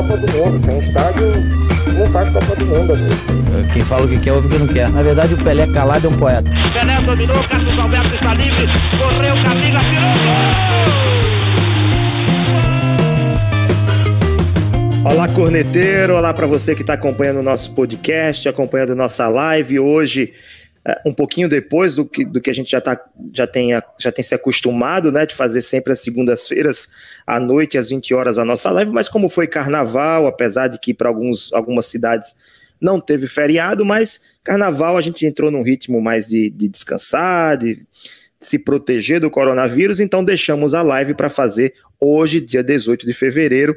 Copa do Mundo. Sem estádio, não faz Copa do Mundo, amigo. Quem fala o que quer, ouve o que não quer. Na verdade, o Pelé calado é um poeta. Pelé dominou, Carlos Alberto está livre, correu, Camila, tirou Olá, corneteiro! Olá para você que está acompanhando o nosso podcast, acompanhando nossa live. Hoje, é, um pouquinho depois do que, do que a gente já, tá, já, tem, já tem se acostumado, né, de fazer sempre às segundas-feiras, à noite, às 20 horas, a nossa live, mas como foi carnaval, apesar de que para algumas cidades não teve feriado, mas carnaval a gente entrou num ritmo mais de, de descansar, de se proteger do coronavírus, então deixamos a live para fazer hoje, dia 18 de fevereiro,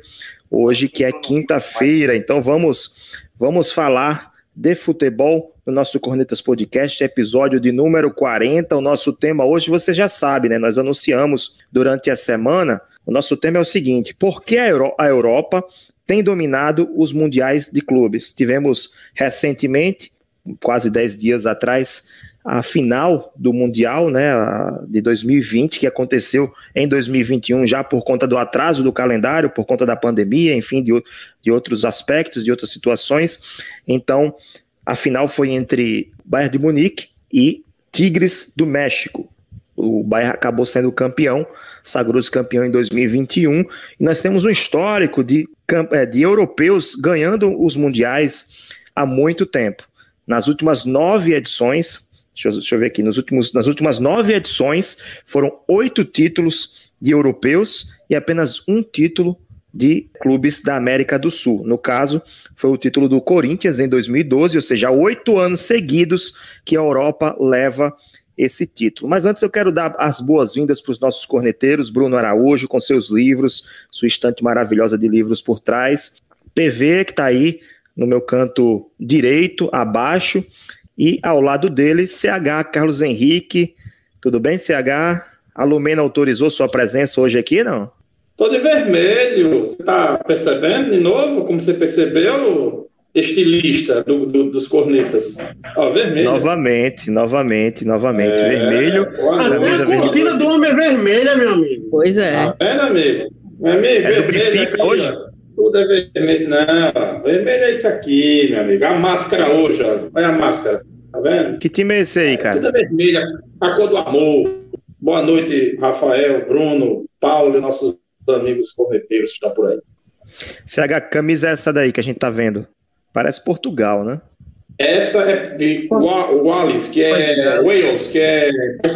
hoje que é quinta-feira, então vamos, vamos falar de futebol no nosso Cornetas Podcast, episódio de número 40. O nosso tema hoje você já sabe, né? Nós anunciamos durante a semana. O nosso tema é o seguinte: por que a, Euro a Europa tem dominado os mundiais de clubes? Tivemos recentemente, quase 10 dias atrás, a final do Mundial né, de 2020, que aconteceu em 2021, já por conta do atraso do calendário, por conta da pandemia, enfim, de, de outros aspectos, de outras situações. Então, a final foi entre Bayern de Munique e Tigres do México. O Bayern acabou sendo campeão, sagrou-se campeão em 2021. E nós temos um histórico de, é, de europeus ganhando os mundiais há muito tempo. Nas últimas nove edições, deixa eu, deixa eu ver aqui, nos últimos, nas últimas nove edições foram oito títulos de europeus e apenas um título de clubes da América do Sul. No caso, foi o título do Corinthians em 2012, ou seja, oito anos seguidos que a Europa leva esse título. Mas antes eu quero dar as boas-vindas para os nossos corneteiros, Bruno Araújo, com seus livros, sua estante maravilhosa de livros por trás, PV, que está aí no meu canto direito, abaixo, e ao lado dele, CH Carlos Henrique. Tudo bem, CH? A Lumena autorizou sua presença hoje aqui, não? Tô de vermelho. Você tá percebendo de novo como você percebeu? Estilista do, do, dos cornetas. Ó, vermelho. Novamente, novamente, novamente. É, vermelho. Até a cortina do homem é vermelha, meu amigo. Pois é. Tá vendo, amigo? Meu amigo, é vermelho. Aqui, hoje? Ó, tudo é vermelho. Não, vermelho é isso aqui, meu amigo. A máscara hoje, ó. Olha a máscara. Tá vendo? Que time é esse aí, cara? Tudo é vermelho. A cor do amor. Boa noite, Rafael, Bruno, Paulo, nossos amigos correteiros que estão por aí. CH, camisa é essa daí que a gente tá vendo? Parece Portugal, né? Essa é de Wales, que é Wales, que é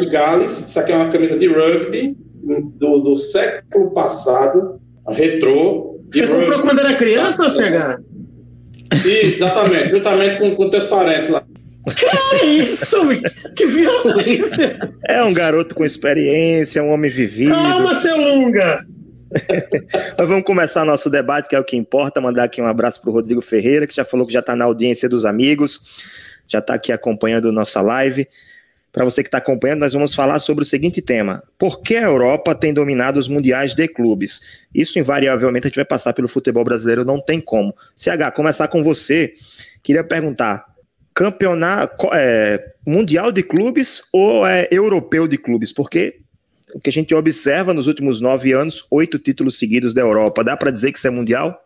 Gales. Isso aqui é uma camisa de rugby do, do século passado, retrô. Você comprou quando era criança, CH? Isso, exatamente, juntamente com, com teus parentes lá. Que isso? Que violência! É um garoto com experiência, um homem vivido. Calma, seu Lunga! Mas vamos começar nosso debate, que é o que importa. Mandar aqui um abraço para o Rodrigo Ferreira, que já falou que já está na audiência dos amigos, já está aqui acompanhando nossa live. Para você que está acompanhando, nós vamos falar sobre o seguinte tema: Por que a Europa tem dominado os mundiais de clubes? Isso, invariavelmente, a gente vai passar pelo futebol brasileiro, não tem como. CH, começar com você. Queria perguntar: campeonato é, mundial de clubes ou é europeu de clubes? Porque que a gente observa nos últimos nove anos, oito títulos seguidos da Europa. Dá para dizer que isso é mundial?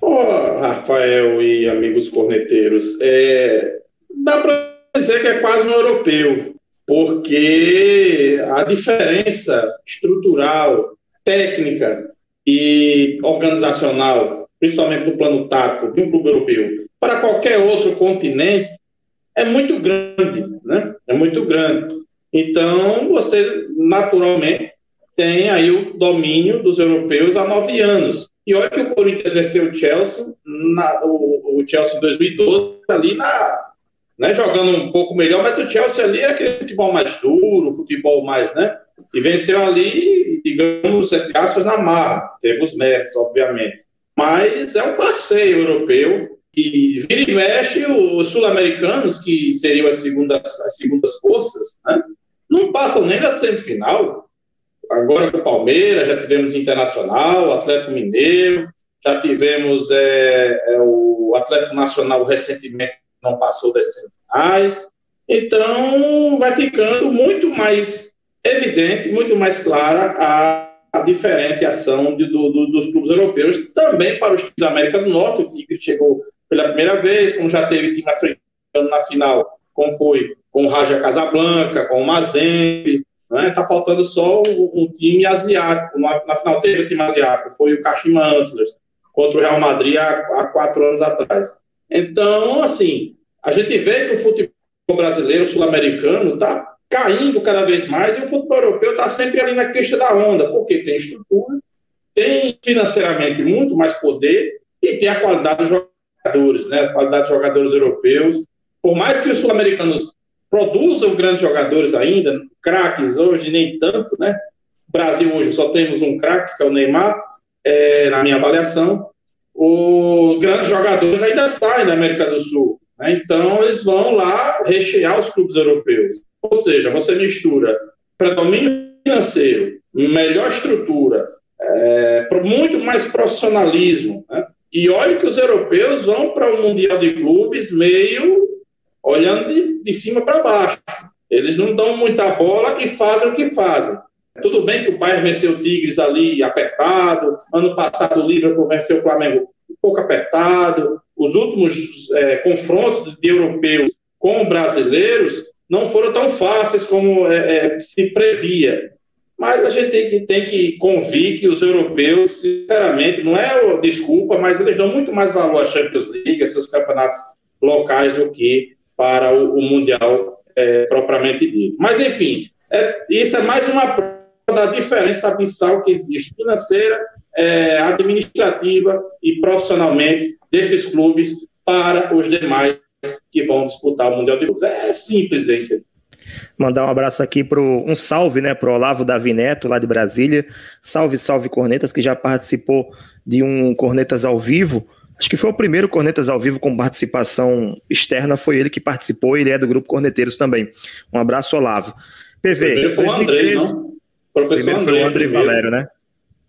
Oh, Rafael e amigos corneteiros, é, dá para dizer que é quase um europeu, porque a diferença estrutural, técnica e organizacional, principalmente no plano tático de um clube europeu, para qualquer outro continente, é muito grande, né? É muito grande. Então, você naturalmente tem aí o domínio dos europeus há nove anos. E olha que o Corinthians venceu o Chelsea, na, o, o, Chelsea em 2012, ali na, né, jogando um pouco melhor, mas o Chelsea ali é aquele futebol mais duro, futebol mais, né? E venceu ali, digamos, entre aspas, na marra. Teve os méritos, obviamente. Mas é um passeio europeu. E vira e mexe os sul-americanos, que seriam as segundas, as segundas forças, né? Não passam nem da semifinal. Agora com o Palmeiras, já tivemos Internacional, Atlético Mineiro, já tivemos é, é, o Atlético Nacional recentemente não passou das semifinais. Então vai ficando muito mais evidente, muito mais clara a, a diferenciação de, do, do, dos clubes europeus, também para os times da América do Norte. Tigre chegou pela primeira vez, como já teve time africano na final, como foi com o Raja Casablanca, com o Mazembe. Né? Tá faltando só um, um time asiático. Na, na, final teve o time asiático, foi o Kashima Antlers, contra o Real Madrid há, há quatro anos atrás. Então, assim, a gente vê que o futebol brasileiro, sul-americano, está caindo cada vez mais e o futebol europeu está sempre ali na crista da onda, porque tem estrutura, tem financeiramente muito mais poder e tem a qualidade dos jogadores, né? A qualidade dos jogadores europeus. Por mais que os sul-americanos produzam grandes jogadores ainda, craques hoje nem tanto, né? Brasil hoje só temos um craque, que é o Neymar, é, na minha avaliação. Os grandes jogadores ainda saem da América do Sul. Né? Então, eles vão lá rechear os clubes europeus. Ou seja, você mistura predomínio financeiro, melhor estrutura, é, muito mais profissionalismo. Né? E olha que os europeus vão para o Mundial de Clubes meio olhando de, de cima para baixo. Eles não dão muita bola e fazem o que fazem. Tudo bem que o Bayern venceu o Tigres ali apertado, ano passado o Liverpool venceu o Flamengo um pouco apertado, os últimos é, confrontos de europeus com brasileiros não foram tão fáceis como é, é, se previa. Mas a gente tem que, tem que convir que os europeus, sinceramente, não é desculpa, mas eles dão muito mais valor à Champions League, a seus campeonatos locais, do que para o, o Mundial é, propriamente dito. Mas, enfim, é, isso é mais uma prova da diferença abissal que existe financeira, é, administrativa e profissionalmente desses clubes para os demais que vão disputar o Mundial de Clubes. É simples isso. Mandar um abraço aqui para um salve, né, para o Olavo Davi Neto, lá de Brasília. Salve, salve Cornetas, que já participou de um Cornetas ao vivo. Acho que foi o primeiro Cornetas ao vivo com participação externa, foi ele que participou, ele é do grupo Corneteiros também. Um abraço, Olavo. PV, foi 2013. O Andrei, não? Professor primeiro foi o André Valério, né?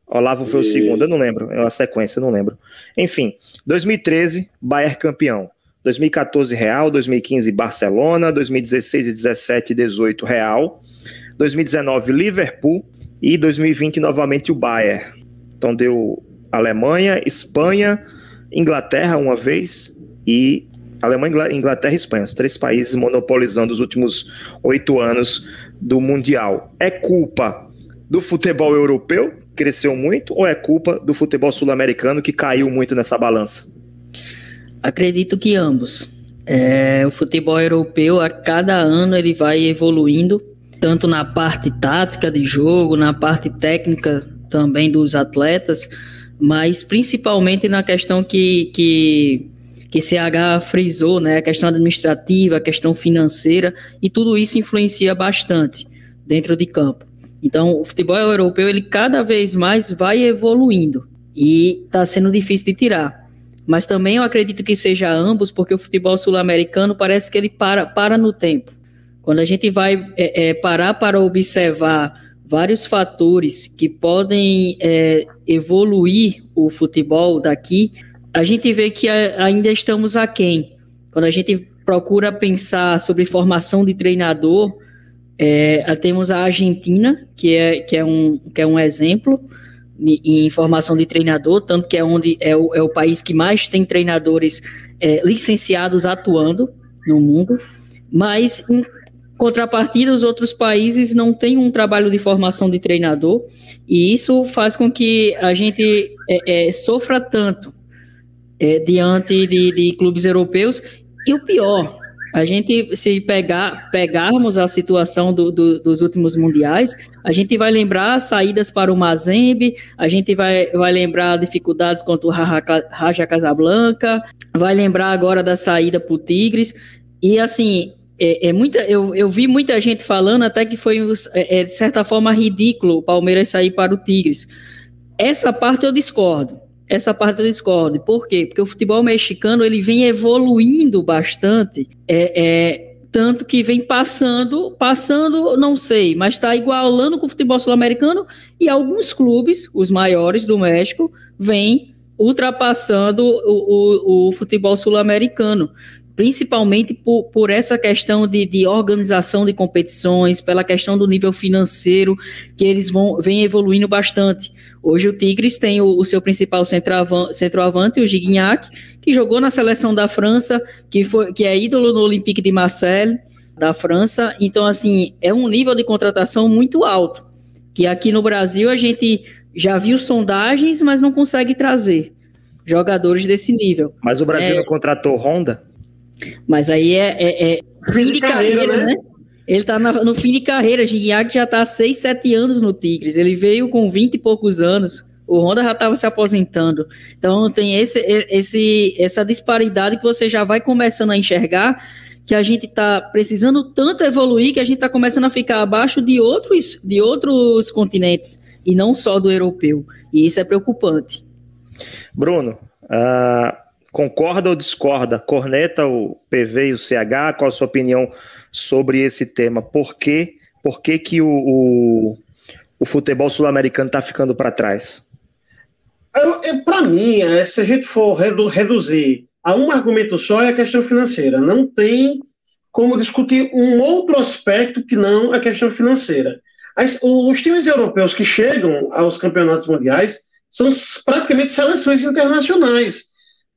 Olavo foi Isso. o segundo, eu não lembro, é uma sequência, eu não lembro. Enfim, 2013, Bayern campeão. 2014 Real, 2015 Barcelona, 2016 e 17 e 18 Real, 2019 Liverpool e 2020 novamente o Bayern. Então deu Alemanha, Espanha, Inglaterra uma vez e Alemanha, Inglaterra e Espanha, os três países monopolizando os últimos oito anos do Mundial. É culpa do futebol europeu, cresceu muito, ou é culpa do futebol sul-americano, que caiu muito nessa balança? Acredito que ambos. É, o futebol europeu, a cada ano, ele vai evoluindo, tanto na parte tática de jogo, na parte técnica também dos atletas, mas principalmente na questão que, que, que CH frisou, né? a questão administrativa, a questão financeira, e tudo isso influencia bastante dentro de campo. Então, o futebol europeu, ele cada vez mais vai evoluindo, e está sendo difícil de tirar mas também eu acredito que seja ambos, porque o futebol sul-americano parece que ele para, para no tempo. Quando a gente vai é, é, parar para observar vários fatores que podem é, evoluir o futebol daqui, a gente vê que ainda estamos aquém. Quando a gente procura pensar sobre formação de treinador, é, temos a Argentina, que é, que é, um, que é um exemplo, em formação de treinador, tanto que é onde é o, é o país que mais tem treinadores é, licenciados atuando no mundo, mas contrapartida os outros países não têm um trabalho de formação de treinador e isso faz com que a gente é, é, sofra tanto é, diante de, de clubes europeus. E o pior a gente, se pegar, pegarmos a situação do, do, dos últimos mundiais, a gente vai lembrar saídas para o Mazembe, a gente vai, vai lembrar dificuldades contra o Raja Casablanca, vai lembrar agora da saída para o Tigres, e assim, é, é, muita, eu, eu vi muita gente falando até que foi, é, é, de certa forma, ridículo o Palmeiras sair para o Tigres. Essa parte eu discordo. Essa parte eu discordo. Por quê? Porque o futebol mexicano ele vem evoluindo bastante, é, é tanto que vem passando, passando, não sei, mas está igualando com o futebol sul-americano e alguns clubes, os maiores do México, vêm ultrapassando o, o, o futebol sul-americano. Principalmente por, por essa questão de, de, organização de competições, pela questão do nível financeiro, que eles vão vem evoluindo bastante. Hoje o Tigres tem o, o seu principal centroavante, centroavante, o Gignac, que jogou na seleção da França, que, foi, que é ídolo no Olympique de Marseille, da França. Então, assim, é um nível de contratação muito alto, que aqui no Brasil a gente já viu sondagens, mas não consegue trazer jogadores desse nível. Mas o Brasil é, não contratou Honda? Mas aí é, é, é fim de carreira, carreira né? né? Ele tá na, no fim de carreira. Gignac já tá há 6, 7 anos no Tigres. Ele veio com 20 e poucos anos. O Honda já estava se aposentando. Então tem esse, esse, essa disparidade que você já vai começando a enxergar que a gente está precisando tanto evoluir que a gente está começando a ficar abaixo de outros, de outros continentes e não só do europeu. E isso é preocupante. Bruno, uh, Concorda ou discorda? Corneta o PV e o CH? Qual a sua opinião sobre esse tema? Por que, por que, que o, o, o futebol sul-americano está ficando para trás? Para mim, é, se a gente for redu reduzir a um argumento só, é a questão financeira. Não tem como discutir um outro aspecto que não a questão financeira. As, os times europeus que chegam aos campeonatos mundiais são praticamente seleções internacionais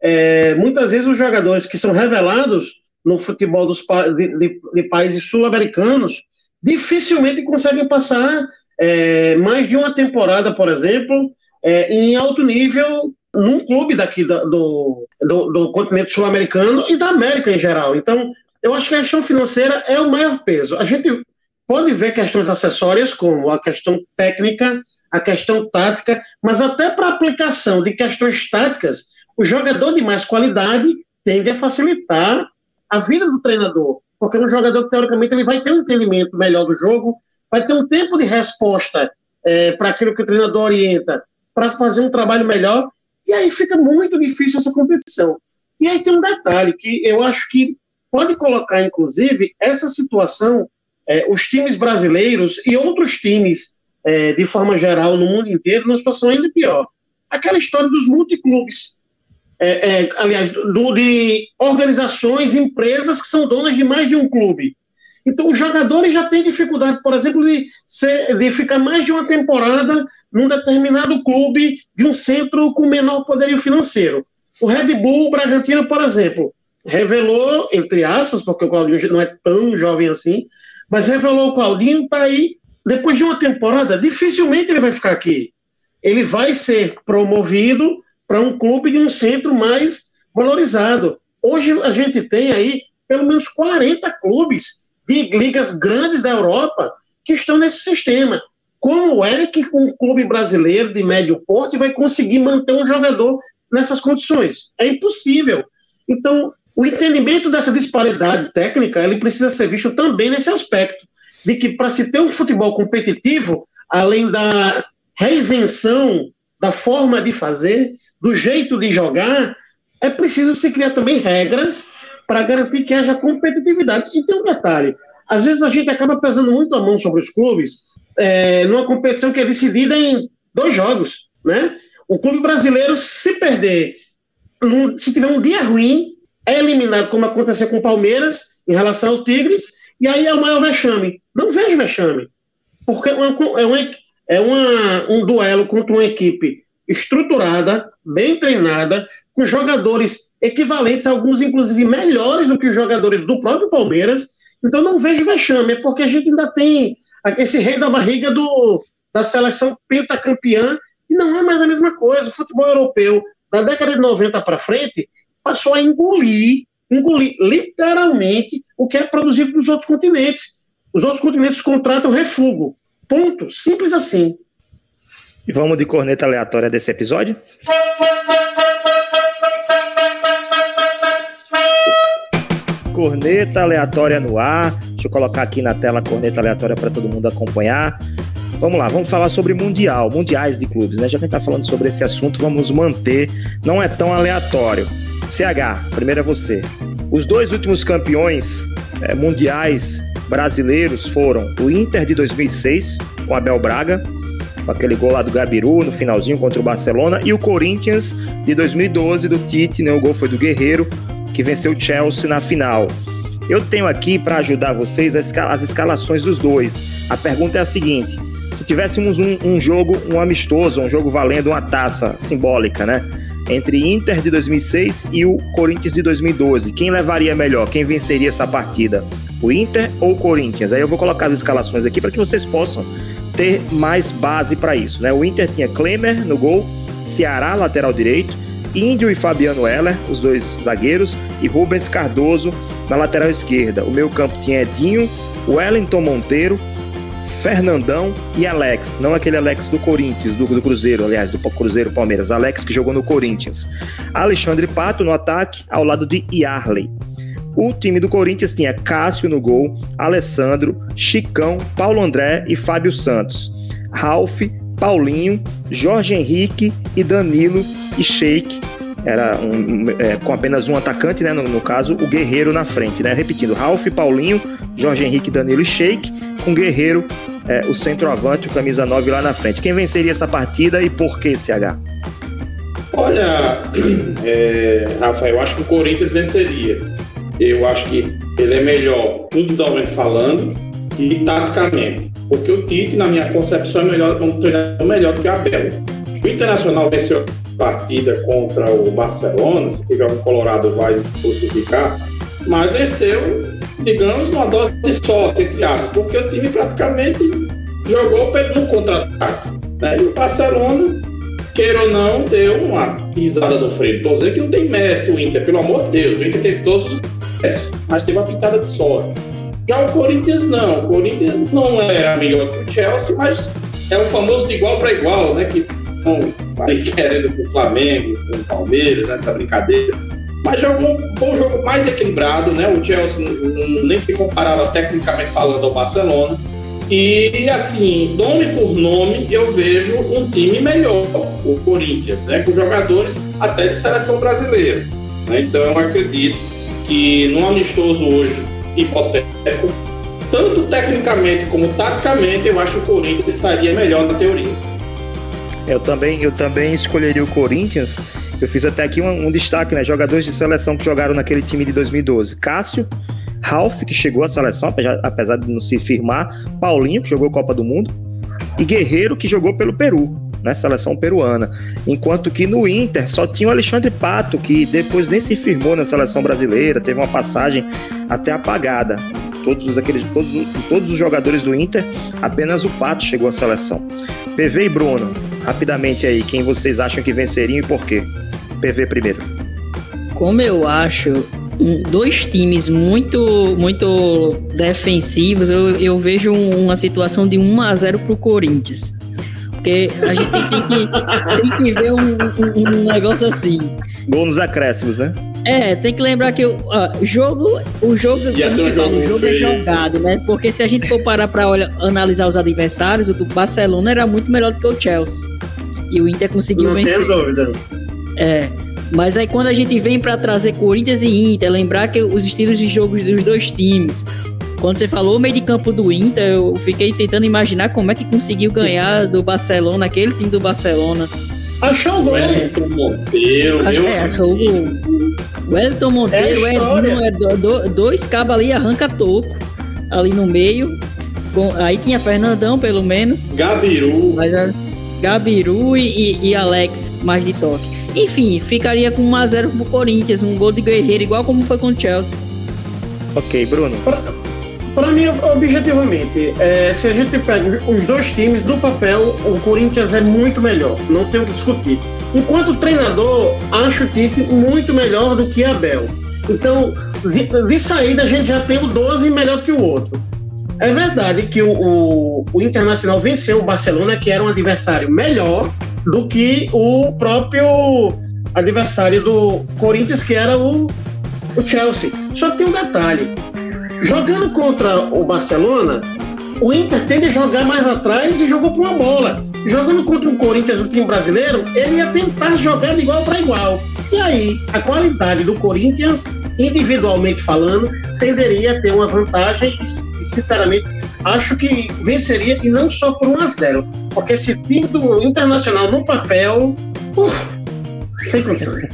é, muitas vezes os jogadores que são revelados no futebol dos, de, de, de países sul-americanos dificilmente conseguem passar é, mais de uma temporada, por exemplo, é, em alto nível num clube daqui da, do, do, do continente sul-americano e da América em geral. Então, eu acho que a questão financeira é o maior peso. A gente pode ver questões acessórias, como a questão técnica, a questão tática, mas até para aplicação de questões táticas, o jogador de mais qualidade tende a facilitar a vida do treinador, porque um jogador, teoricamente, ele vai ter um entendimento melhor do jogo, vai ter um tempo de resposta é, para aquilo que o treinador orienta, para fazer um trabalho melhor, e aí fica muito difícil essa competição. E aí tem um detalhe que eu acho que pode colocar, inclusive, essa situação, é, os times brasileiros e outros times, é, de forma geral, no mundo inteiro, numa situação ainda pior. Aquela história dos multiclubes é, é, aliás, do, de organizações, empresas que são donas de mais de um clube. Então, os jogadores já têm dificuldade, por exemplo, de, ser, de ficar mais de uma temporada num determinado clube de um centro com menor poderio financeiro. O Red Bull Bragantino, por exemplo, revelou, entre aspas, porque o Claudinho não é tão jovem assim, mas revelou o Claudinho para ir, depois de uma temporada, dificilmente ele vai ficar aqui. Ele vai ser promovido para um clube de um centro mais valorizado. Hoje a gente tem aí pelo menos 40 clubes de ligas grandes da Europa que estão nesse sistema. Como é que um clube brasileiro de médio porte vai conseguir manter um jogador nessas condições? É impossível. Então, o entendimento dessa disparidade técnica, ele precisa ser visto também nesse aspecto, de que para se ter um futebol competitivo, além da reinvenção da forma de fazer, do jeito de jogar, é preciso se criar também regras para garantir que haja competitividade. E tem um detalhe: às vezes a gente acaba pesando muito a mão sobre os clubes é, numa competição que é decidida em dois jogos, né? O clube brasileiro, se perder, se tiver um dia ruim, é eliminado, como aconteceu com o Palmeiras em relação ao Tigres, e aí é o maior vexame. Não vejo vexame, porque é, uma, é, uma, é uma, um duelo contra uma equipe estruturada, bem treinada, com jogadores equivalentes, alguns inclusive melhores do que os jogadores do próprio Palmeiras. Então não vejo vexame, é porque a gente ainda tem esse rei da barriga do, da seleção pentacampeã, e não é mais a mesma coisa. O futebol europeu, da década de 90 para frente, passou a engolir, engolir literalmente o que é produzido nos outros continentes. Os outros continentes contratam refúgio. Ponto. Simples assim. E vamos de corneta aleatória desse episódio? Corneta aleatória no ar. Deixa eu colocar aqui na tela a corneta aleatória para todo mundo acompanhar. Vamos lá, vamos falar sobre Mundial, Mundiais de clubes, né? Já que a gente tá falando sobre esse assunto, vamos manter. Não é tão aleatório. CH, primeiro é você. Os dois últimos campeões é, mundiais brasileiros foram o Inter de 2006, com Abel Braga, com aquele gol lá do Gabiru no finalzinho contra o Barcelona, e o Corinthians de 2012 do Tite, né? O gol foi do Guerreiro, que venceu o Chelsea na final. Eu tenho aqui para ajudar vocês as escalações dos dois. A pergunta é a seguinte: se tivéssemos um, um, jogo, um amistoso, um jogo valendo uma taça simbólica, né? Entre Inter de 2006 e o Corinthians de 2012, quem levaria melhor? Quem venceria essa partida? O Inter ou o Corinthians? Aí eu vou colocar as escalações aqui para que vocês possam ter mais base para isso, né? O Inter tinha Klemer no gol, Ceará lateral direito, Índio e Fabiano Heller, os dois zagueiros, e Rubens Cardoso na lateral esquerda. O meio campo tinha Edinho, Wellington Monteiro, Fernandão e Alex. Não aquele Alex do Corinthians, do, do Cruzeiro, aliás, do Cruzeiro Palmeiras. Alex que jogou no Corinthians. Alexandre Pato no ataque, ao lado de Yarley. O time do Corinthians tinha Cássio no gol, Alessandro, Chicão, Paulo André e Fábio Santos. Ralph, Paulinho, Jorge Henrique e Danilo e Sheik era um, é, com apenas um atacante, né? No, no, caso, o Guerreiro na frente, né? Repetindo, Ralph, Paulinho, Jorge Henrique, Danilo e Sheik, com Guerreiro, é, o centroavante, o camisa 9 lá na frente. Quem venceria essa partida e por que, CH? Olha, é, Rafael, eu acho que o Corinthians venceria. Eu acho que ele é melhor individualmente falando e taticamente. Porque o Tite, na minha concepção, é melhor, um treinador melhor do que o Abel. O Internacional venceu partida contra o Barcelona, se tiver um Colorado vai crucificar, mas venceu, digamos, uma dose de sorte, entre aspas, porque o time praticamente jogou no contra-ataque. Né? E o Barcelona, queira ou não, deu uma pisada no freio. Estou dizendo que não tem mérito o Inter, pelo amor de Deus, o Inter teve todos os mas teve uma pintada de sorte. Já o Corinthians não, o Corinthians não era melhor que o Chelsea, mas é o famoso de igual para igual, né? Que aí querendo com o Flamengo, com o Palmeiras, nessa brincadeira. Mas jogou, foi um jogo mais equilibrado, né? O Chelsea nem se comparava tecnicamente falando ao Barcelona. E assim, nome por nome, eu vejo um time melhor, o Corinthians, né? Com jogadores até de seleção brasileira. Né? Então eu acredito que num amistoso hoje, hipotético, tanto tecnicamente como taticamente, eu acho que o Corinthians estaria melhor na teoria. Eu também, eu também escolheria o Corinthians. Eu fiz até aqui um, um destaque, né? Jogadores de seleção que jogaram naquele time de 2012. Cássio, Ralph, que chegou à seleção, apesar de não se firmar, Paulinho, que jogou Copa do Mundo, e Guerreiro, que jogou pelo Peru, né? Seleção peruana. Enquanto que no Inter só tinha o Alexandre Pato, que depois nem se firmou na seleção brasileira, teve uma passagem até apagada. Todos os, aqueles, todos, todos os jogadores do Inter, apenas o Pato chegou à seleção. PV e Bruno, rapidamente aí, quem vocês acham que venceriam e por quê? PV primeiro. Como eu acho dois times muito muito defensivos, eu, eu vejo uma situação de 1 a 0 pro Corinthians. Porque a gente tem que, tem que ver um, um, um negócio assim. Gol nos acréscimos, né? É, tem que lembrar que o jogo, o jogo, como você fala, o jogo é jogado, né? Porque se a gente for parar para analisar os adversários, o do Barcelona era muito melhor do que o Chelsea. E o Inter conseguiu Não vencer. Não dúvida. É. Mas aí quando a gente vem para trazer Corinthians e Inter, lembrar que os estilos de jogo dos dois times. Quando você falou o meio de campo do Inter, eu fiquei tentando imaginar como é que conseguiu ganhar do Barcelona, aquele time do Barcelona. Achou o gol. Wellington Monteiro. Acho, é, achou o gol. Wellington Monteiro é, é, é do, do, dois cabos ali, arranca toco ali no meio. Com, aí tinha Fernandão, pelo menos. Gabiru. Mas a, Gabiru e, e, e, Alex, mais de toque. Enfim, ficaria com 1x0 pro Corinthians, um gol de guerreiro, igual como foi com o Chelsea. Ok, Bruno. Para mim, objetivamente, é, se a gente pega os dois times, do papel, o Corinthians é muito melhor, não tem o que discutir. Enquanto treinador, acho o Tite muito melhor do que Abel. Então, de, de, saída, a gente já tem o 12 melhor que o outro. É verdade que o, o, o, Internacional venceu o Barcelona, que era um adversário melhor do que o próprio adversário do Corinthians, que era o, o Chelsea. Só tem um detalhe: Jogando contra o Barcelona, o Inter tende a jogar mais atrás e jogou com uma bola. Jogando contra o Corinthians, o time brasileiro, ele ia tentar jogar de igual para igual. E aí, a qualidade do Corinthians, individualmente falando, tenderia a ter uma vantagem e, sinceramente, acho que venceria e não só por 1 a 0 Porque esse time do Internacional no papel, uf, sem condições.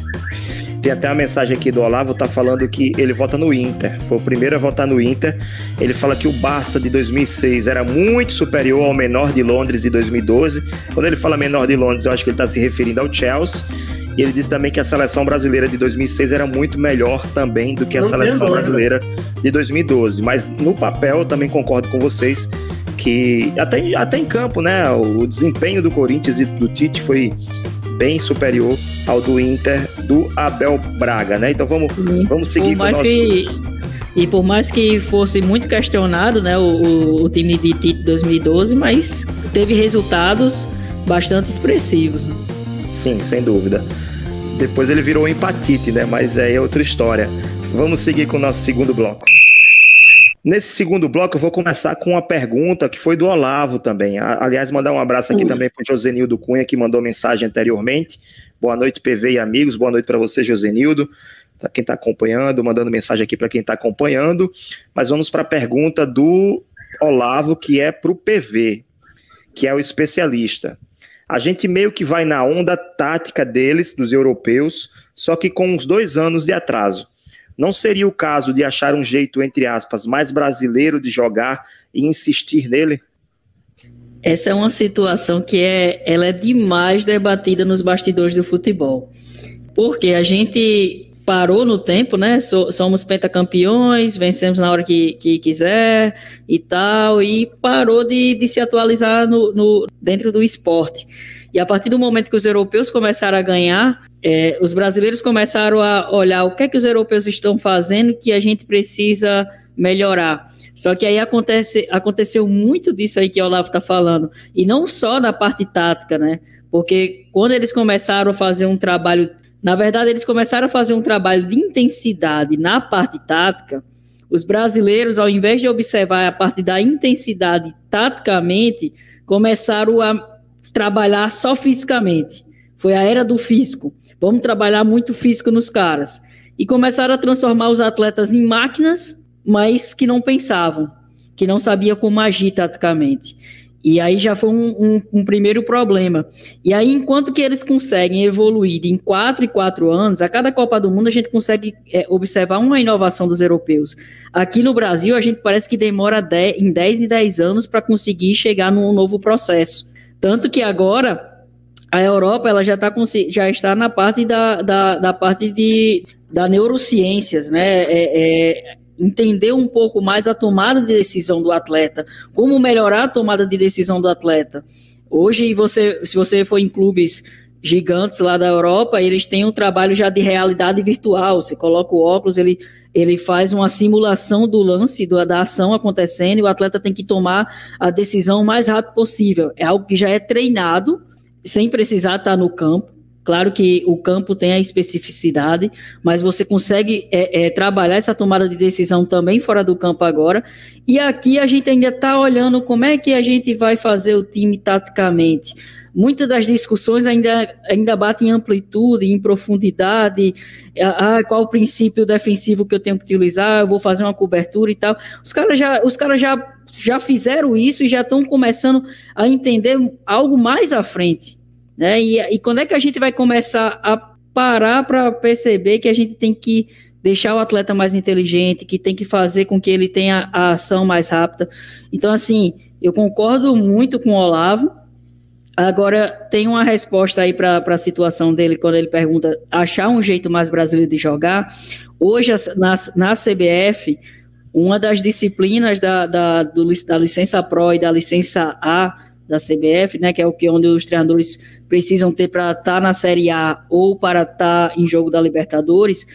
Tem até uma mensagem aqui do Olavo, tá falando que ele vota no Inter. Foi o primeiro a votar no Inter. Ele fala que o Barça de 2006 era muito superior ao menor de Londres de 2012. Quando ele fala menor de Londres, eu acho que ele está se referindo ao Chelsea. E ele disse também que a seleção brasileira de 2006 era muito melhor também do que a Não seleção brasileira de 2012. Mas no papel eu também concordo com vocês que até, até em campo, né? O desempenho do Corinthians e do Tite foi bem superior ao do Inter do Abel Braga, né? Então vamos, vamos seguir com o nosso... Que, e por mais que fosse muito questionado, né, o, o time de Tite 2012, mas teve resultados bastante expressivos. Né? Sim, sem dúvida. Depois ele virou empatite, né? Mas é outra história. Vamos seguir com o nosso segundo bloco. Nesse segundo bloco, eu vou começar com uma pergunta que foi do Olavo também. Aliás, mandar um abraço aqui também para o Josenildo Cunha, que mandou mensagem anteriormente. Boa noite, PV e amigos. Boa noite para você, Josenildo. Para quem está acompanhando, mandando mensagem aqui para quem está acompanhando. Mas vamos para a pergunta do Olavo, que é para o PV, que é o especialista. A gente meio que vai na onda tática deles, dos europeus, só que com uns dois anos de atraso. Não seria o caso de achar um jeito, entre aspas, mais brasileiro de jogar e insistir nele? Essa é uma situação que é, ela é demais debatida nos bastidores do futebol. Porque a gente parou no tempo, né? somos pentacampeões, vencemos na hora que, que quiser e tal, e parou de, de se atualizar no, no, dentro do esporte. E a partir do momento que os europeus começaram a ganhar, é, os brasileiros começaram a olhar o que é que os europeus estão fazendo que a gente precisa melhorar. Só que aí acontece, aconteceu muito disso aí que o Olavo está falando. E não só na parte tática, né? Porque quando eles começaram a fazer um trabalho. Na verdade, eles começaram a fazer um trabalho de intensidade na parte tática. Os brasileiros, ao invés de observar a parte da intensidade taticamente, começaram a trabalhar só fisicamente. Foi a era do físico. Vamos trabalhar muito físico nos caras. E começaram a transformar os atletas em máquinas, mas que não pensavam, que não sabia como agir taticamente. E aí já foi um, um, um, primeiro problema. E aí, enquanto que eles conseguem evoluir em quatro e quatro anos, a cada Copa do Mundo a gente consegue é, observar uma inovação dos europeus. Aqui no Brasil, a gente parece que demora dez, em 10 e 10 anos para conseguir chegar num novo processo. Tanto que agora a Europa ela já, está já está na parte da, da, da parte de, da neurociências, né? É, é, entender um pouco mais a tomada de decisão do atleta, como melhorar a tomada de decisão do atleta. Hoje, você, se você for em clubes gigantes lá da Europa, eles têm um trabalho já de realidade virtual. Você coloca o óculos, ele, ele faz uma simulação do lance, do, da ação acontecendo, e o atleta tem que tomar a decisão o mais rápido possível. É algo que já é treinado, sem precisar estar no campo. Claro que o campo tem a especificidade, mas você consegue é, é, trabalhar essa tomada de decisão também fora do campo agora. E aqui a gente ainda está olhando como é que a gente vai fazer o time taticamente muitas das discussões ainda, ainda batem em amplitude, em profundidade, ah, qual o princípio defensivo que eu tenho que utilizar, eu vou fazer uma cobertura e tal. Os caras já, os caras já, já fizeram isso e já estão começando a entender algo mais à frente. Né? E, e quando é que a gente vai começar a parar para perceber que a gente tem que deixar o atleta mais inteligente, que tem que fazer com que ele tenha a ação mais rápida. Então, assim, eu concordo muito com o Olavo, Agora, tem uma resposta aí para a situação dele, quando ele pergunta achar um jeito mais brasileiro de jogar. Hoje, na, na CBF, uma das disciplinas da, da, do, da licença Pro e da licença A da CBF, né, que é o que onde os treinadores precisam ter para estar tá na Série A ou para estar tá em jogo da Libertadores,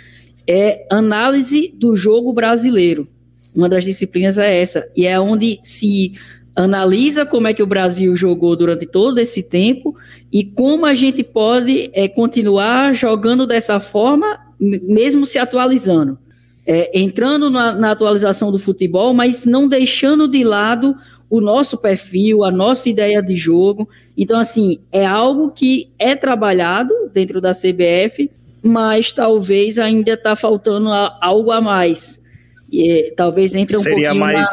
é análise do jogo brasileiro. Uma das disciplinas é essa, e é onde se analisa como é que o Brasil jogou durante todo esse tempo e como a gente pode é, continuar jogando dessa forma, mesmo se atualizando. É, entrando na, na, atualização do futebol, mas não deixando de lado o nosso perfil, a nossa ideia de jogo. Então, assim, é algo que é trabalhado dentro da CBF, mas talvez ainda está faltando algo a mais. E, talvez entre um Seria pouquinho mais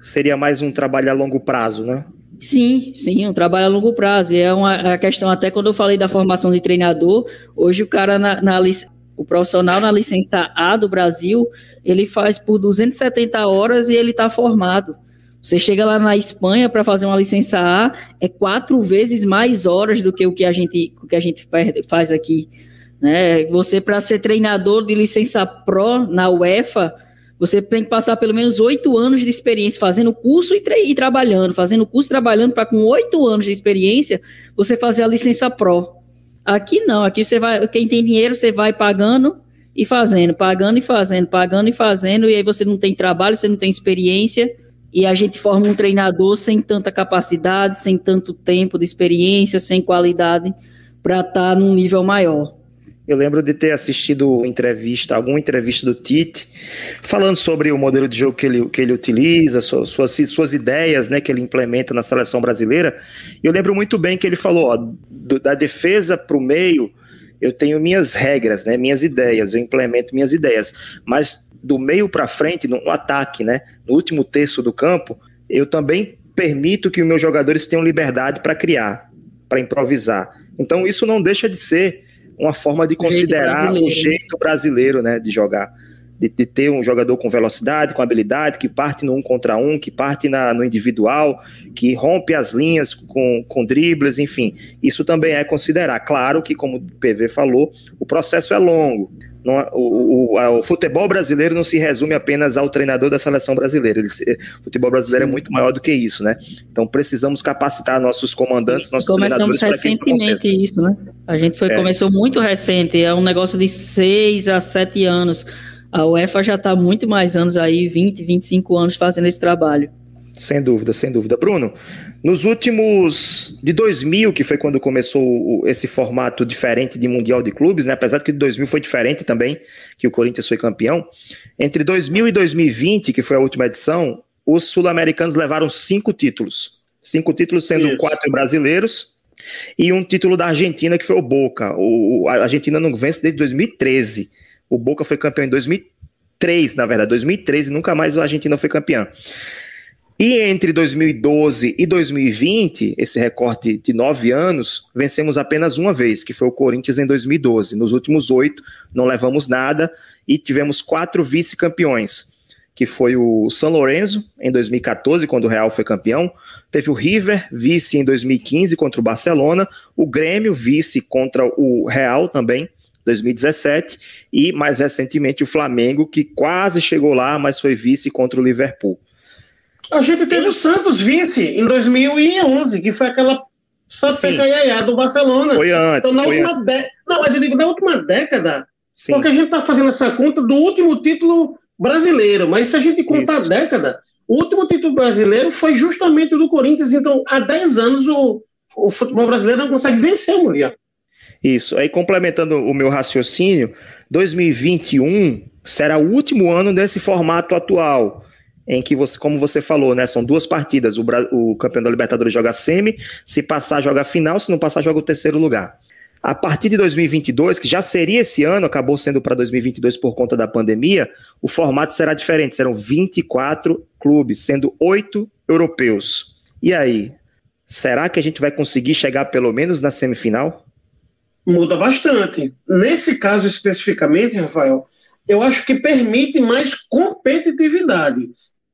seria mais um trabalho a longo prazo, né? Sim, sim, um trabalho a longo prazo. É uma a questão, até quando eu falei da formação de treinador, hoje o cara na, na O profissional na licença A do Brasil, ele faz por 270 horas e ele está formado. Você chega lá na Espanha para fazer uma licença A, é quatro vezes mais horas do que o que a gente, o que a gente faz aqui. Né? Você, para ser treinador de licença Pro na UEFA, você tem que passar pelo menos oito anos de experiência fazendo curso e, e trabalhando, fazendo curso e trabalhando para com oito anos de experiência você fazer a licença Pro. Aqui não, aqui você vai, quem tem dinheiro você vai pagando e fazendo, pagando e fazendo, pagando e fazendo, e aí você não tem trabalho, você não tem experiência, e a gente forma um treinador sem tanta capacidade, sem tanto tempo de experiência, sem qualidade para estar tá num nível maior. Eu lembro de ter assistido entrevista, alguma entrevista do Tite, falando sobre o modelo de jogo que ele, que ele utiliza, suas, suas, suas ideias né, que ele implementa na seleção brasileira. Eu lembro muito bem que ele falou: ó, do, da defesa para o meio, eu tenho minhas regras, né, minhas ideias, eu implemento minhas ideias. Mas do meio para frente, no ataque, né, no último terço do campo, eu também permito que os meus jogadores tenham liberdade para criar, para improvisar. Então isso não deixa de ser uma forma de considerar o jeito brasileiro né, de jogar. De, de, ter um jogador com velocidade, com habilidade, que parte no um contra um, que parte na, no individual, que rompe as linhas com, com dribles, enfim. Isso também é considerar. Claro que, como o PV falou, o processo é longo. Não, o, o, o, futebol brasileiro não se resume apenas ao treinador da seleção brasileira. Ele, o futebol brasileiro é Sim. é muito maior do que isso, né? Então precisamos capacitar nossos comandantes, nossos Começamos treinadores. Começamos recentemente isso, né? A gente foi, é. começou muito recente, é um negócio de seis a sete anos. A UEFA já está muito mais anos aí, 20, 25 anos fazendo esse trabalho. Sem dúvida, sem dúvida. Bruno, nos últimos de 2000, que foi quando começou esse formato diferente de Mundial de Clubes, né? apesar de que de 2000 foi diferente também, que o Corinthians foi campeão, entre 2000 e 2020, que foi a última edição, os sul-americanos levaram cinco títulos. Cinco títulos, sendo Isso. quatro brasileiros e um título da Argentina, que foi o Boca. O, a Argentina não vence desde 2013. O Boca foi campeão em 2003, na verdade, 2013, nunca mais a Argentina foi campeão. E entre 2012 e 2020, esse recorte de nove anos, vencemos apenas uma vez, que foi o Corinthians em 2012. Nos últimos oito, não levamos nada e tivemos quatro vice-campeões, que foi o São Lourenço em 2014, quando o Real foi campeão. Teve o River, vice em 2015 contra o Barcelona. O Grêmio, vice contra o Real também. 2017 e mais recentemente o Flamengo que quase chegou lá, mas foi vice contra o Liverpool. A gente teve o Santos vice em 2011, que foi aquela sapecaiaiá do Barcelona. Foi antes. Então, na última antes. Não, mas eu digo, na última década, Sim. porque a gente está fazendo essa conta do último título brasileiro, mas se a gente contar Isso. a década, o último título brasileiro foi justamente o do Corinthians, então há 10 anos o, o futebol brasileiro não consegue vencer o Mundial. Isso. Aí, complementando o meu raciocínio, 2021 será o último ano desse formato atual em que você, como você falou, né, são duas partidas. O, o campeão da Libertadores joga semi, se passar joga final, se não passar joga o terceiro lugar. A partir de 2022, que já seria esse ano, acabou sendo para 2022 por conta da pandemia, o formato será diferente, serão 24 clubes, sendo oito europeus. E aí, será que a gente vai conseguir chegar pelo menos na semifinal? Muda bastante. Nesse caso especificamente, Rafael, eu acho que permite mais competitividade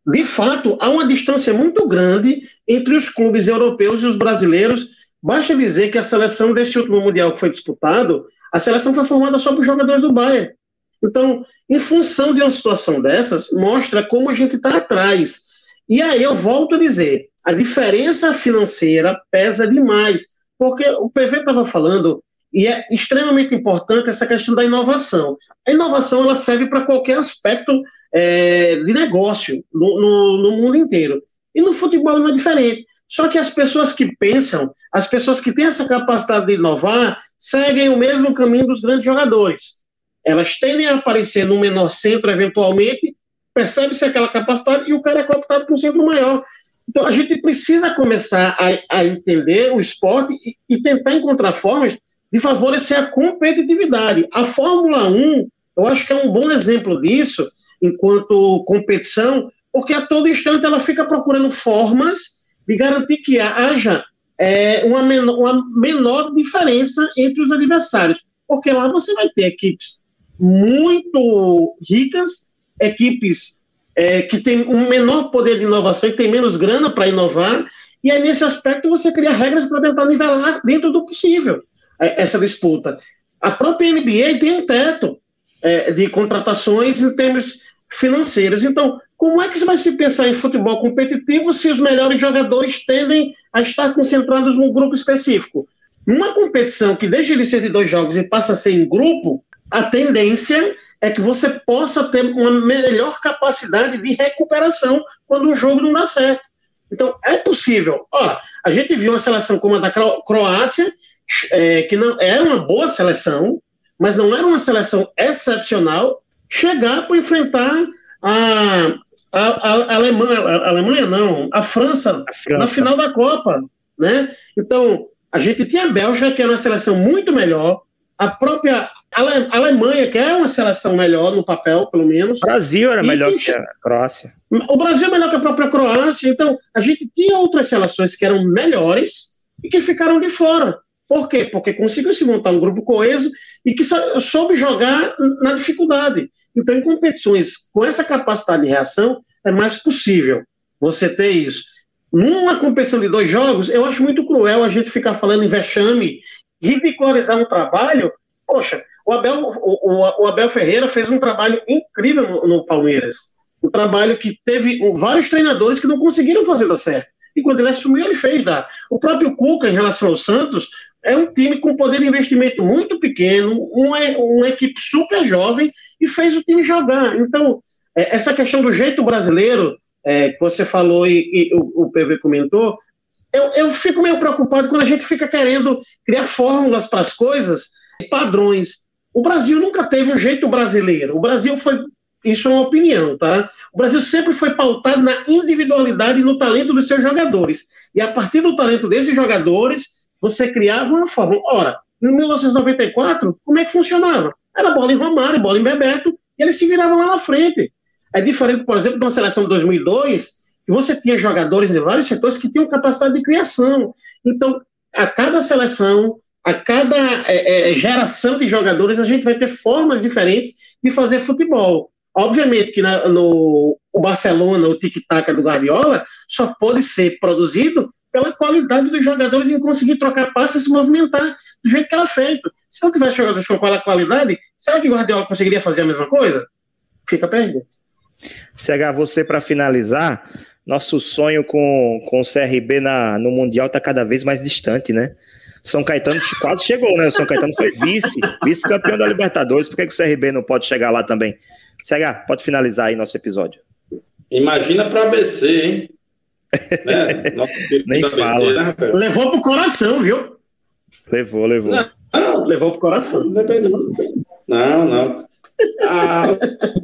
de fato, há uma distância muito grande entre os clubes europeus e os brasileiros. Basta dizer que a seleção desse último Mundial que foi disputado, a seleção foi formada só por jogadores do Bayern. Então, em função de uma situação dessas, mostra como a gente está atrás. E aí eu volto a dizer, a diferença financeira pesa demais, porque o PV estava falando, e é extremamente importante essa questão da inovação. A inovação ela serve para qualquer aspecto é, de negócio no, no, no mundo inteiro. E no futebol não é diferente. Só que as pessoas que pensam, as pessoas que têm essa capacidade de inovar, seguem o mesmo caminho dos grandes jogadores. Elas tendem a aparecer no menor centro, eventualmente, percebe-se aquela capacidade e o cara é cooptado para um centro maior. Então a gente precisa começar a, a entender o esporte e, e, tentar encontrar formas de favorecer a competitividade. A Fórmula 1, eu acho que é um bom exemplo disso, enquanto competição, porque a todo instante ela fica procurando formas de garantir que haja é, uma, menor, uma menor diferença entre os adversários, porque lá você vai ter equipes muito ricas, equipes é, que têm um menor poder de inovação e têm menos grana para inovar, e aí nesse aspecto você cria regras para tentar nivelar dentro do possível essa disputa. A própria NBA tem um teto é, de contratações em termos financeiros. Então, como é que você vai se pensar em futebol competitivo se os melhores jogadores tendem a estar concentrados num grupo específico? Numa competição que deixa de ser de dois jogos e passa a ser em grupo, a tendência é que você possa ter uma melhor capacidade de recuperação quando um jogo não dá certo. Então, é possível. Ó, a gente viu uma seleção como a da Croácia, é, que não era uma boa seleção, mas não era uma seleção excepcional, chegar para enfrentar a, a, a, Alemanha, a Alemanha não, a França, a França, na final da Copa, né? Então, a gente tinha a Bélgica, que era uma seleção muito melhor, a própria Ale, Alemanha, que é uma seleção melhor no papel, pelo menos. O Brasil era melhor que, que a Croácia. O Brasil é melhor que a própria Croácia, então a gente tinha outras seleções que eram melhores e que ficaram de fora. Por quê? Porque conseguiu se montar um grupo coeso e que soube jogar na dificuldade. Então, em competições com essa capacidade de reação, é mais possível você ter isso. Numa competição de dois jogos, eu acho muito cruel a gente ficar falando em vexame, ridicularizar um trabalho. Poxa, o Abel, o, o Abel Ferreira fez um trabalho incrível no, no Palmeiras. Um trabalho que teve vários treinadores que não conseguiram fazer dar certo. E quando ele assumiu, ele fez dar. O próprio Cuca, em relação ao Santos, é um time com poder de investimento muito pequeno, uma, uma equipe super jovem e fez o time jogar. Então, é, essa questão do jeito brasileiro, é, que você falou e, e o, o, PV comentou, eu, eu fico meio preocupado quando a gente fica querendo criar fórmulas para as coisas, padrões. O Brasil nunca teve um jeito brasileiro. O Brasil foi, isso é uma opinião, tá? O Brasil sempre foi pautado na individualidade e no talento dos seus jogadores. E a partir do talento desses jogadores, você criava uma forma. Ora, em 1994, como é que funcionava? Era bola em Romário, bola em Bebeto, e eles se viravam lá na frente. É diferente, por exemplo, de uma seleção de 2002, que você tinha jogadores de vários setores que tinham capacidade de criação. Então, a cada seleção, a cada é, é, geração de jogadores, a gente vai ter formas diferentes de fazer futebol. Obviamente que na, no o Barcelona, o tic-tac do Guardiola, só pode ser produzido pela qualidade dos jogadores em conseguir trocar passes e se movimentar do jeito que era feito. Se não tivesse jogadores com aquela qualidade, será que o Guardiola conseguiria fazer a mesma coisa? Fica a pergunta. CH, você para finalizar, nosso sonho com, com o CRB na, no Mundial está cada vez mais distante, né? São Caetano quase chegou, né? O São Caetano foi vice, vice-campeão da Libertadores. Por que, que o CRB não pode chegar lá também? CH, pode finalizar aí nosso episódio. Imagina para ABC, hein? Né? Nem fala. né, levou pro coração, viu? Levou, levou. Não, não levou pro coração. Não, não. Ah,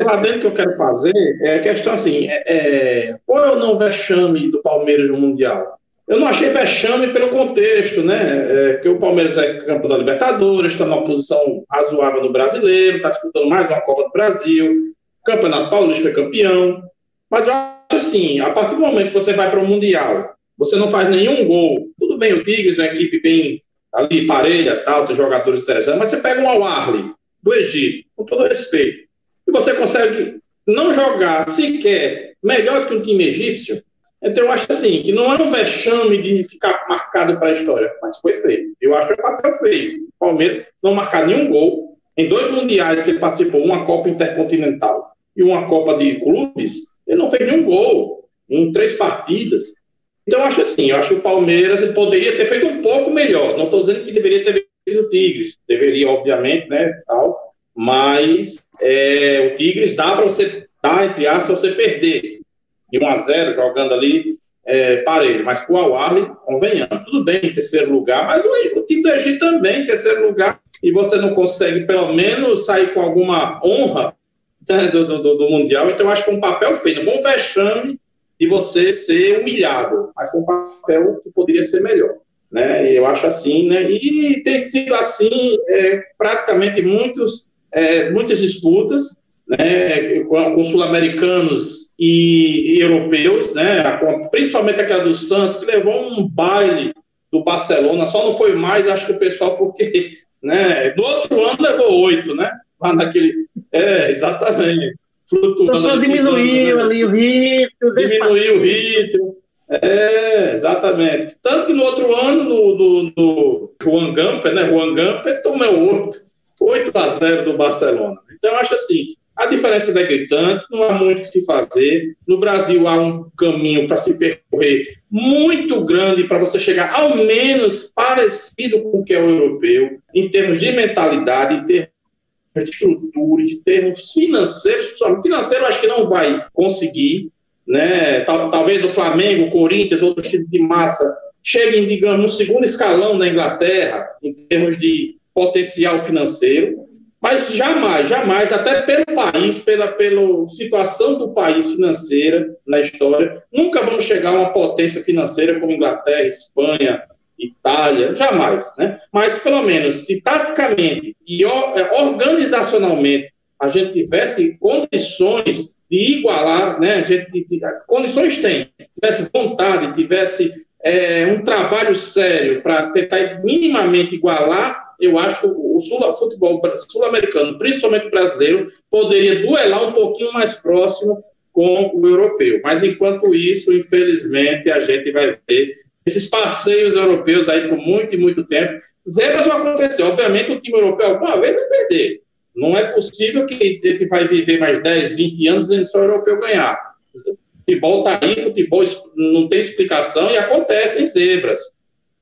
o adendo que eu quero fazer é a questão assim: é, é, qual é o não vexame do Palmeiras no Mundial? Eu não achei vexame pelo contexto, né? É, que o Palmeiras é campeão da Libertadores, está numa posição razoável no brasileiro, está disputando mais uma Copa do Brasil, Campeonato Paulista foi campeão. Mas eu assim, a partir do momento que você vai para o Mundial, você não faz nenhum gol. Tudo bem, o Tigres é uma equipe bem ali, parelha, tal, tem jogadores interessantes, mas você pega um Al do Egito, com todo respeito, e você consegue não jogar sequer melhor que um time egípcio, então eu acho assim, que não é um vexame de ficar marcado para a história, mas foi feio. Eu acho que é papel feio. O Palmeiras não marcar nenhum gol em dois mundiais que ele participou, uma Copa Intercontinental e uma Copa de Clubes, ele não fez nenhum gol em três partidas. Então, eu acho assim, eu acho que o Palmeiras ele poderia ter feito um pouco melhor. Não estou dizendo que deveria ter vencido o Tigres. Deveria, obviamente, né, tal. Mas é, o Tigres dá para você, dá, entre aspas, você perder de 1 a 0 jogando ali é, parelho. Mas com o Al convenhamos, tudo bem em terceiro lugar, mas o, o time do Egito também em terceiro lugar. E você não consegue, pelo menos, sair com alguma honra do, do, do, Mundial. Então, acho que é um papel feito, um vexame de você ser humilhado, mas com um papel que poderia ser melhor. Né? Eu acho assim, né? E tem sido assim é, praticamente muitos, é, muitas disputas, né? Com, com sul-americanos e, e, europeus, né? Principalmente aquela do Santos, que levou um baile do Barcelona, só não foi mais, acho que o pessoal, porque né? do outro ano levou oito, né? Lá naquele. É, exatamente. Flutuando. Só diminuiu ali o ritmo. Diminuiu o ritmo. É, exatamente. Tanto que no outro ano, no, no, no Juan Gamper, né? Juan Gamper tomou 8, 8 a 0 do Barcelona. Então, eu acho assim, a diferença é gritante, não há muito o que se fazer. No Brasil há um caminho para se percorrer muito grande para você chegar ao menos parecido com o que é o europeu, em termos de mentalidade, em termos estrutura, de termos financeiros. Financeiro acho que não vai conseguir, né? Talvez o Flamengo, o Corinthians, outros times de massa cheguem, digamos, no segundo escalão da Inglaterra, em termos de potencial financeiro mas jamais, jamais, até pelo país, pela, pela situação do país financeira na história, nunca vamos chegar a uma potência financeira como Inglaterra, Espanha, Itália, jamais, né? Mas pelo menos, se taticamente e é, organizacionalmente a gente tivesse condições de igualar, né? A gente, condições tem, tivesse vontade, tivesse é, um trabalho sério para tentar minimamente igualar eu acho que o sul, futebol sul-americano, principalmente brasileiro, poderia duelar um pouquinho mais próximo com o europeu. Mas enquanto isso, infelizmente, a gente vai ver esses passeios europeus aí por muito e muito tempo. Zebras vão acontecer. Obviamente, o time europeu alguma vez vai perder. Não é possível que gente vai viver mais 10, 20 anos e só o europeu ganhar. Futebol está aí, futebol não tem explicação e acontecem zebras.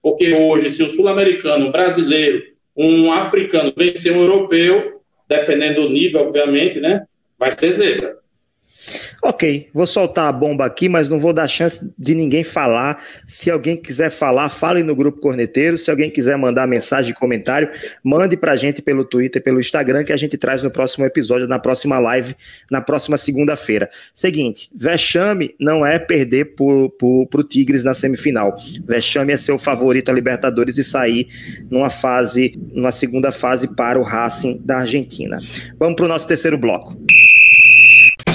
Porque hoje, se o sul-americano, o brasileiro, um africano vencer um europeu, dependendo do nível, obviamente, né? Vai ser zebra. Ok, vou soltar a bomba aqui, mas não vou dar chance de ninguém falar. Se alguém quiser falar, fale no grupo Corneteiro. Se alguém quiser mandar mensagem, comentário, mande pra gente pelo Twitter, pelo Instagram, que a gente traz no próximo episódio, na próxima live, na próxima segunda-feira. Seguinte, vexame não é perder pro, pro Tigres na semifinal. Vexame é ser o favorito a Libertadores e sair numa fase, numa segunda fase para o Racing da Argentina. Vamos pro nosso terceiro bloco.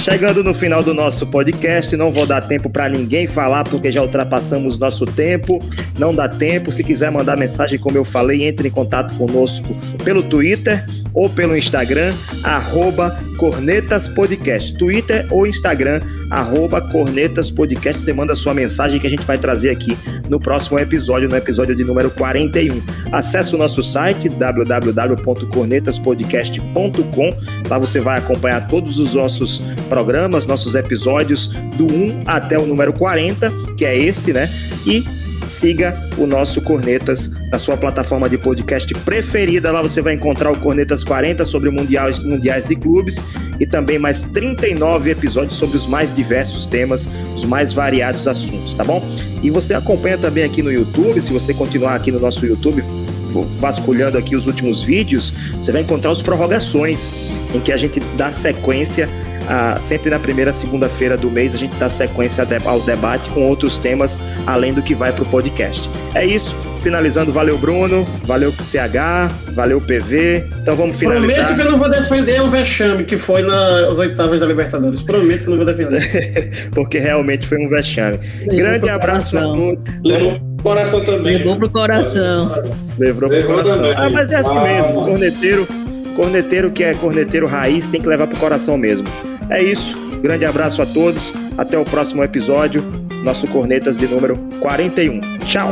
Chegando no final do nosso podcast, não vou dar tempo para ninguém falar porque já ultrapassamos nosso tempo. Não dá tempo. Se quiser mandar mensagem, como eu falei, entre em contato conosco pelo Twitter ou pelo Instagram, arroba Cornetas Podcast. Twitter ou Instagram, arroba Cornetas Podcast. Você manda sua mensagem que a gente vai trazer aqui no próximo episódio, no episódio de número 41. Acesse o nosso site www.cornetaspodcast.com. Lá você vai acompanhar todos os nossos programas, nossos episódios do 1 até o número 40, que é esse, né? E siga o nosso Cornetas na sua plataforma de podcast preferida. Lá você vai encontrar o Cornetas 40 sobre mundiais, mundiais de clubes e também mais 39 episódios sobre os mais diversos temas, os mais variados assuntos, tá bom? E você acompanha também aqui no YouTube, se você continuar aqui no nosso YouTube, vasculhando aqui os últimos vídeos, você vai encontrar os prorrogações, em que a gente dá sequência ah, sempre na primeira segunda-feira do mês a gente dá sequência ao debate com outros temas além do que vai para o podcast. É isso. Finalizando, valeu Bruno, valeu CH, valeu PV. Então vamos finalizar. Prometo que eu não vou defender o vexame que foi nas oitavas da Libertadores. Prometo que eu não vou defender. Porque realmente foi um vexame. Levou Grande abraço coração. a todos. Levou pro coração também. Levou pro coração. Levou pro coração. Também. Ah, mas é assim ah. mesmo. Corneteiro, corneteiro que é corneteiro raiz tem que levar pro coração mesmo. É isso. Grande abraço a todos. Até o próximo episódio. Nosso Cornetas de número 41. Tchau.